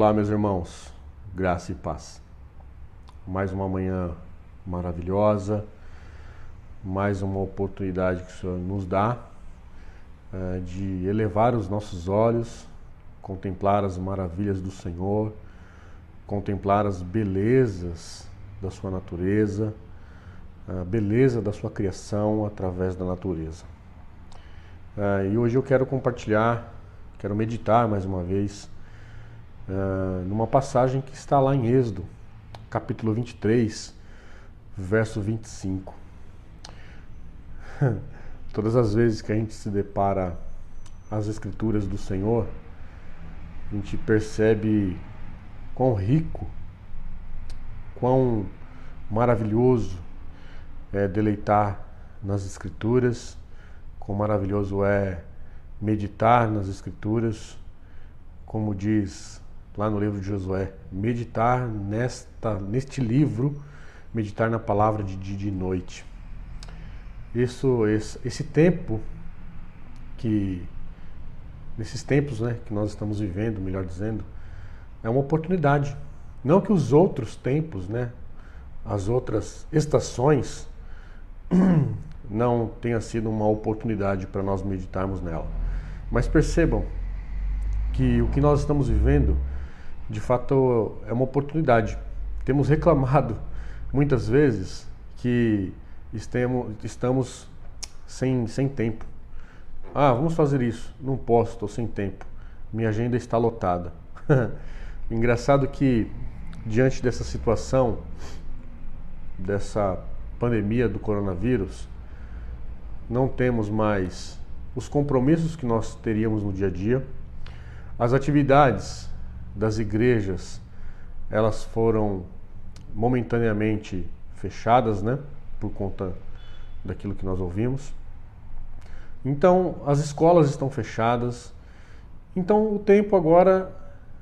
Olá, meus irmãos, graça e paz. Mais uma manhã maravilhosa, mais uma oportunidade que o Senhor nos dá é, de elevar os nossos olhos, contemplar as maravilhas do Senhor, contemplar as belezas da Sua natureza, a beleza da Sua criação através da natureza. É, e hoje eu quero compartilhar, quero meditar mais uma vez uh, numa passagem que está lá em Êxodo, capítulo 23, verso 25. Todas as vezes que a gente se depara as escrituras do Senhor, a gente percebe quão rico, quão maravilhoso é deleitar nas escrituras, quão maravilhoso é meditar nas escrituras, como diz lá no livro de Josué, meditar nesta, neste livro, meditar na palavra de dia e de noite. Isso, esse, esse tempo que nesses tempos, né, que nós estamos vivendo, melhor dizendo, é uma oportunidade. Não que os outros tempos, né, as outras estações não tenha sido uma oportunidade para nós meditarmos nela. Mas percebam que o que nós estamos vivendo de fato é uma oportunidade. Temos reclamado muitas vezes que estamos sem, sem tempo. Ah, vamos fazer isso. Não posso, estou sem tempo. Minha agenda está lotada. Engraçado que, diante dessa situação, dessa pandemia do coronavírus, não temos mais os compromissos que nós teríamos no dia a dia, as atividades das igrejas, elas foram momentaneamente fechadas, né, por conta daquilo que nós ouvimos. Então, as escolas estão fechadas. Então, o tempo agora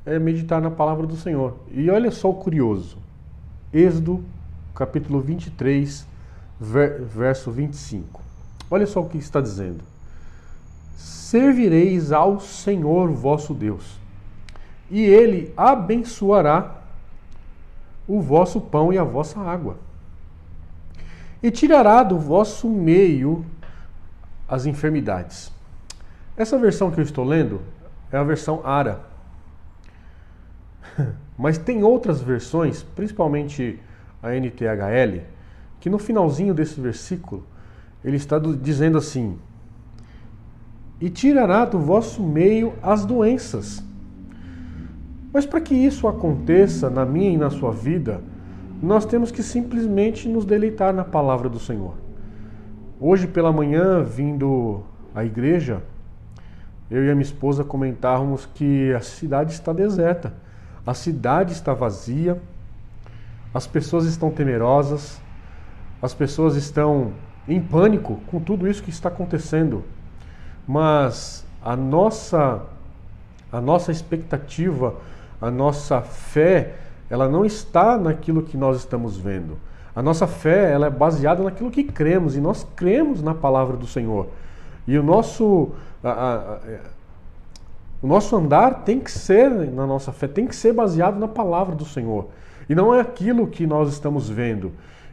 é meditar na palavra do Senhor. E olha só o curioso. Êxodo, capítulo 23, verso 25. Olha só o que está dizendo. Servireis ao Senhor vosso Deus e ele abençoará o vosso pão e a vossa água. E tirará do vosso meio as enfermidades. Essa versão que eu estou lendo é a versão Ara. Mas tem outras versões, principalmente a NTHL, que no finalzinho desse versículo ele está dizendo assim: E tirará do vosso meio as doenças mas para que isso aconteça na minha e na sua vida, nós temos que simplesmente nos deleitar na palavra do Senhor. Hoje pela manhã, vindo à igreja, eu e a minha esposa comentávamos que a cidade está deserta, a cidade está vazia, as pessoas estão temerosas, as pessoas estão em pânico com tudo isso que está acontecendo. Mas a nossa a nossa expectativa a nossa fé, ela não está naquilo que nós estamos vendo. A nossa fé, ela é baseada naquilo que cremos e nós cremos na palavra do Senhor. E o nosso a, a, a, o nosso andar tem que ser na nossa fé, tem que ser baseado na palavra do Senhor. E não é aquilo que nós estamos vendo.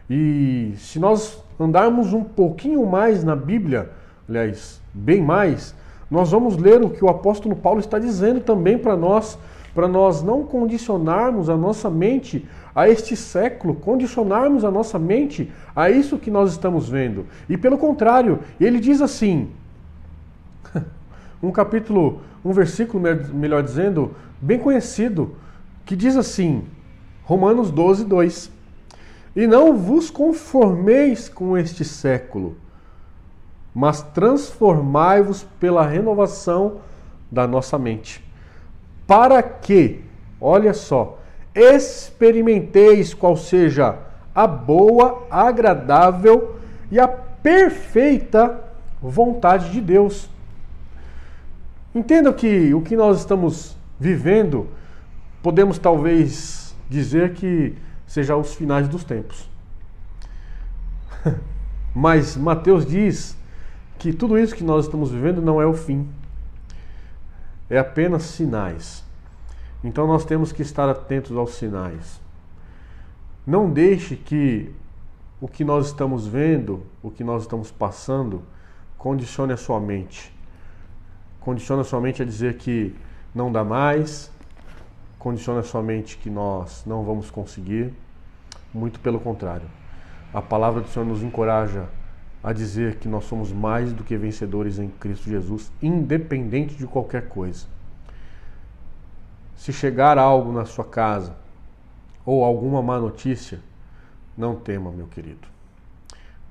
E se nós andarmos um pouquinho mais na Bíblia, aliás, bem mais, nós vamos ler o que o apóstolo Paulo está dizendo também para nós para nós não condicionarmos a nossa mente a este século, condicionarmos a nossa mente a isso que nós estamos vendo. E pelo contrário, ele diz assim, um capítulo, um versículo, melhor dizendo, bem conhecido, que diz assim, Romanos 12, 2: E não vos conformeis com este século, mas transformai-vos pela renovação da nossa mente para que, olha só, experimenteis qual seja a boa, agradável e a perfeita vontade de Deus. Entenda que o que nós estamos vivendo, podemos talvez dizer que seja os finais dos tempos. Mas Mateus diz que tudo isso que nós estamos vivendo não é o fim é apenas sinais. Então nós temos que estar atentos aos sinais. Não deixe que o que nós estamos vendo, o que nós estamos passando, condicione a sua mente. Condicione a sua mente a dizer que não dá mais, condicione a sua mente que nós não vamos conseguir. Muito pelo contrário. A palavra do Senhor nos encoraja a dizer que nós somos mais do que vencedores em Cristo Jesus, independente de qualquer coisa. Se chegar algo na sua casa ou alguma má notícia, não tema, meu querido,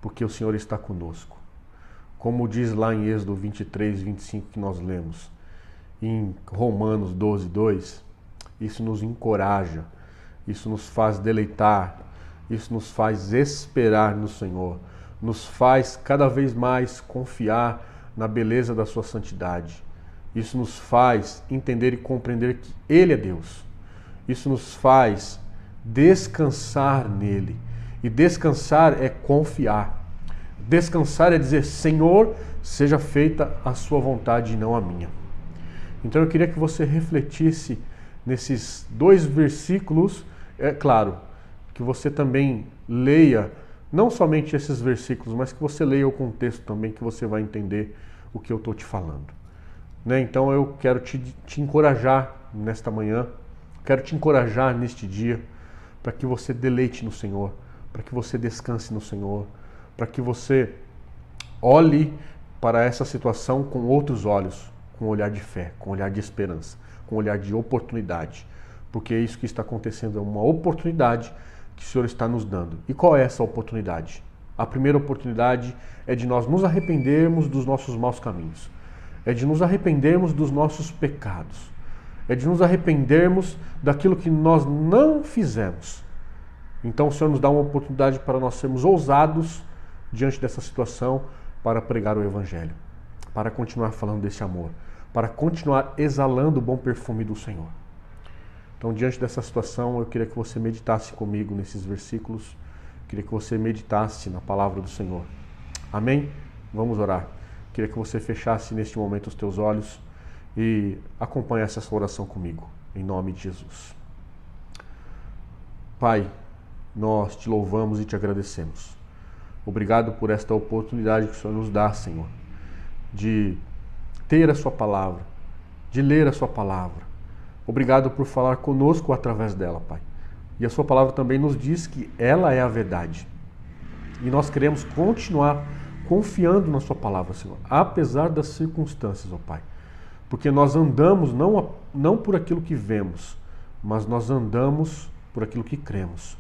porque o Senhor está conosco. Como diz lá em Êxodo 23, 25 que nós lemos, em Romanos 12, 2, isso nos encoraja, isso nos faz deleitar, isso nos faz esperar no Senhor, nos faz cada vez mais confiar na beleza da Sua santidade isso nos faz entender e compreender que Ele é Deus. Isso nos faz descansar nele. E descansar é confiar. Descansar é dizer: Senhor, seja feita a Sua vontade e não a minha. Então eu queria que você refletisse nesses dois versículos. É claro, que você também leia não somente esses versículos, mas que você leia o contexto também, que você vai entender o que eu estou te falando. Né? Então eu quero te, te encorajar nesta manhã, quero te encorajar neste dia, para que você deleite no Senhor, para que você descanse no Senhor, para que você olhe para essa situação com outros olhos, com olhar de fé, com olhar de esperança, com olhar de oportunidade, porque isso que está acontecendo é uma oportunidade que o Senhor está nos dando. E qual é essa oportunidade? A primeira oportunidade é de nós nos arrependermos dos nossos maus caminhos é de nos arrependermos dos nossos pecados, é de nos arrependermos daquilo que nós não fizemos. Então o Senhor nos dá uma oportunidade para nós sermos ousados diante dessa situação para pregar o Evangelho, para continuar falando desse amor, para continuar exalando o bom perfume do Senhor. Então, diante dessa situação, eu queria que você meditasse comigo nesses versículos, queria que você meditasse na palavra do Senhor. Amém? Vamos orar. Queria que você fechasse neste momento os teus olhos e acompanhasse essa oração comigo, em nome de Jesus. Pai, nós te louvamos e te agradecemos. Obrigado por esta oportunidade que o Senhor nos dá, Senhor, de ter a Sua palavra, de ler a Sua palavra. Obrigado por falar conosco através dela, Pai. E a Sua palavra também nos diz que ela é a verdade. E nós queremos continuar confiando na Sua palavra, Senhor, apesar das circunstâncias, ó Pai. Porque nós andamos não, não por aquilo que vemos, mas nós andamos por aquilo que cremos.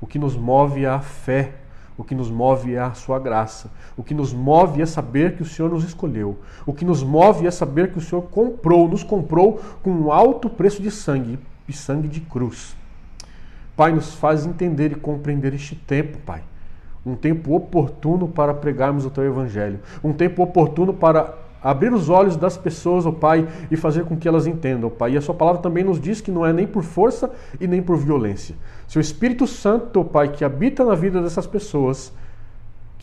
O que nos move é a fé, o que nos move é a Sua graça, o que nos move é saber que o Senhor nos escolheu, o que nos move é saber que o Senhor comprou, nos comprou com um alto preço de sangue e sangue de cruz. Pai, nos faz entender e compreender este tempo, Pai. Um tempo oportuno para pregarmos o teu evangelho, um tempo oportuno para abrir os olhos das pessoas, ó oh Pai, e fazer com que elas entendam, ó Pai. E a sua palavra também nos diz que não é nem por força e nem por violência. Se o Espírito Santo, ó oh Pai, que habita na vida dessas pessoas,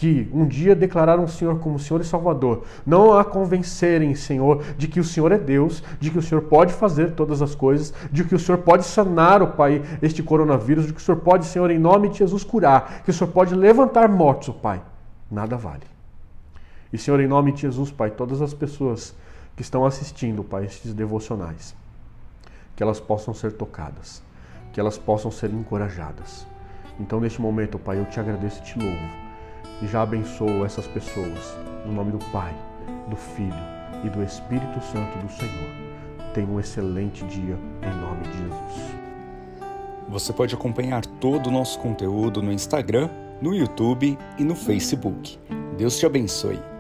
que um dia declararam o Senhor como Senhor e Salvador, não a convencerem, Senhor, de que o Senhor é Deus, de que o Senhor pode fazer todas as coisas, de que o Senhor pode sanar, o Pai, este coronavírus, de que o Senhor pode, Senhor, em nome de Jesus, curar, que o Senhor pode levantar mortos, o Pai. Nada vale. E, Senhor, em nome de Jesus, Pai, todas as pessoas que estão assistindo, Pai, estes devocionais, que elas possam ser tocadas, que elas possam ser encorajadas. Então, neste momento, Pai, eu te agradeço e te louvo e já abençoo essas pessoas. No nome do Pai, do Filho e do Espírito Santo do Senhor. Tenha um excelente dia em nome de Jesus. Você pode acompanhar todo o nosso conteúdo no Instagram, no YouTube e no Facebook. Deus te abençoe.